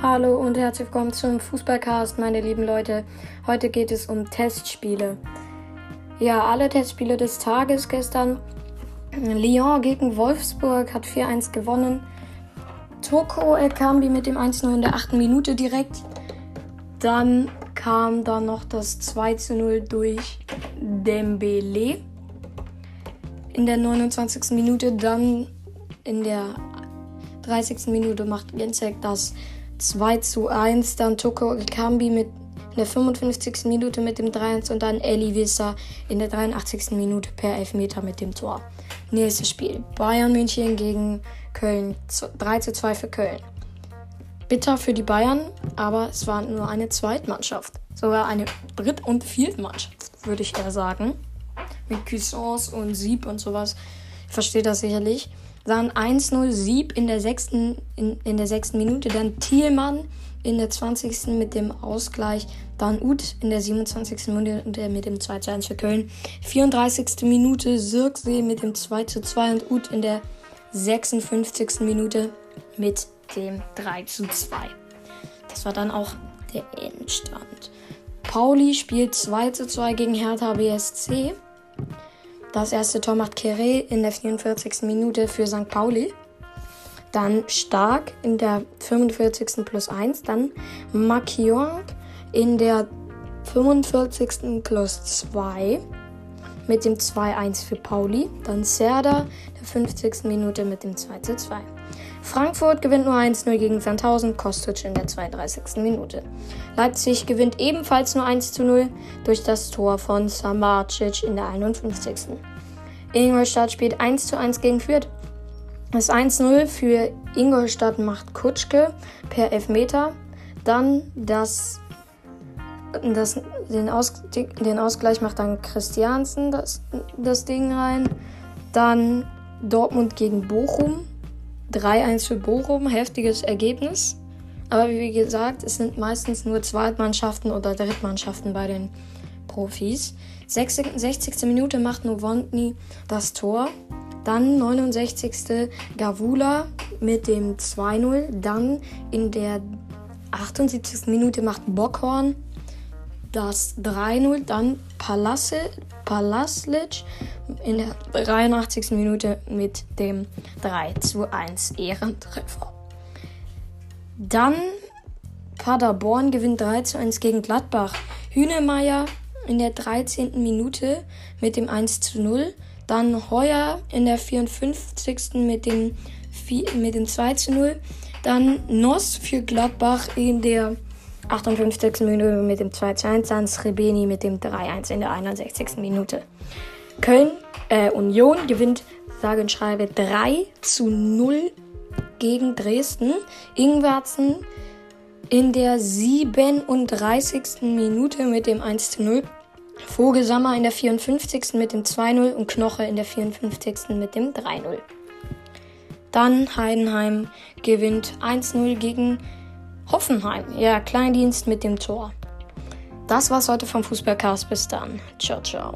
Hallo und herzlich willkommen zum Fußballcast, meine lieben Leute. Heute geht es um Testspiele. Ja, alle Testspiele des Tages gestern. Lyon gegen Wolfsburg hat 4-1 gewonnen. Toko Ekambi mit dem 1-0 in der 8. Minute direkt. Dann kam dann noch das 2-0 durch Dembele in der 29. Minute. Dann in der 30. Minute macht Jensek das 2 zu 1. Dann Toko Kambi mit in der 55. Minute mit dem 3-1 und dann Eli Wissa in der 83. Minute per Elfmeter mit dem Tor. Nächstes Spiel. Bayern München gegen Köln. 3 zu 2 für Köln. Bitter für die Bayern, aber es war nur eine Zweitmannschaft. Sogar eine Dritt- und Viertmannschaft, würde ich eher sagen. Mit Cuisance und Sieb und sowas. Ich verstehe das sicherlich. Dann 1-0 Sieb in der sechsten, in, in der sechsten Minute. Dann Thielmann in der 20. mit dem Ausgleich. Dann Uth in der 27. Minute mit dem 2-1 für Köln. 34. Minute Sirksee mit dem 2-2 und Uth in der 56. Minute mit dem 3-2. Das war dann auch der Endstand. Pauli spielt 2-2 gegen Hertha BSC. Das erste Tor macht Kere in der 44. Minute für St. Pauli. Dann Stark in der 45. plus 1. Dann Makiong in der 45. plus 2 mit dem 2-1 für Pauli. Dann Serda in der 50. Minute mit dem 2-2. Frankfurt gewinnt nur 1-0 gegen Sandhausen, Kostic in der 32. Minute. Leipzig gewinnt ebenfalls nur 1-0 durch das Tor von Samarcic in der 51. Ingolstadt spielt 1-1 gegen Fürth. Das 1-0 für Ingolstadt macht Kutschke per Elfmeter. Dann das, das, den, Aus, den Ausgleich macht dann Christiansen das, das Ding rein. Dann Dortmund gegen Bochum. 3-1 für Bochum, heftiges Ergebnis. Aber wie gesagt, es sind meistens nur Zweitmannschaften oder Drittmannschaften bei den Profis. 60. 60. Minute macht Novotny das Tor. Dann 69. Gavula mit dem 2-0. Dann in der 78. Minute macht Bockhorn das 3-0. Dann Palaslic in der 83. Minute mit dem 3 1 Ehrentreffer. Dann Paderborn gewinnt 3 1 gegen Gladbach. Hühnemeier in der 13. Minute mit dem 1 0. Dann Heuer in der 54. mit dem, mit dem 2 0. Dann Noss für Gladbach in der 58. Minute mit dem 2 zu 1, dann Srebeni mit dem 3-1 in der 61. Minute. Köln, äh, Union gewinnt, sage und schreibe, 3 zu 0 gegen Dresden. Ingwarzen in der 37. Minute mit dem 1 zu 0. Vogelsammer in der 54. mit dem 2-0 und Knoche in der 54. mit dem 3-0. Dann Heidenheim gewinnt 1-0 gegen Hoffenheim. Ja, Kleindienst mit dem Tor. Das war's heute vom Fußballcast. Bis dann. Ciao, ciao.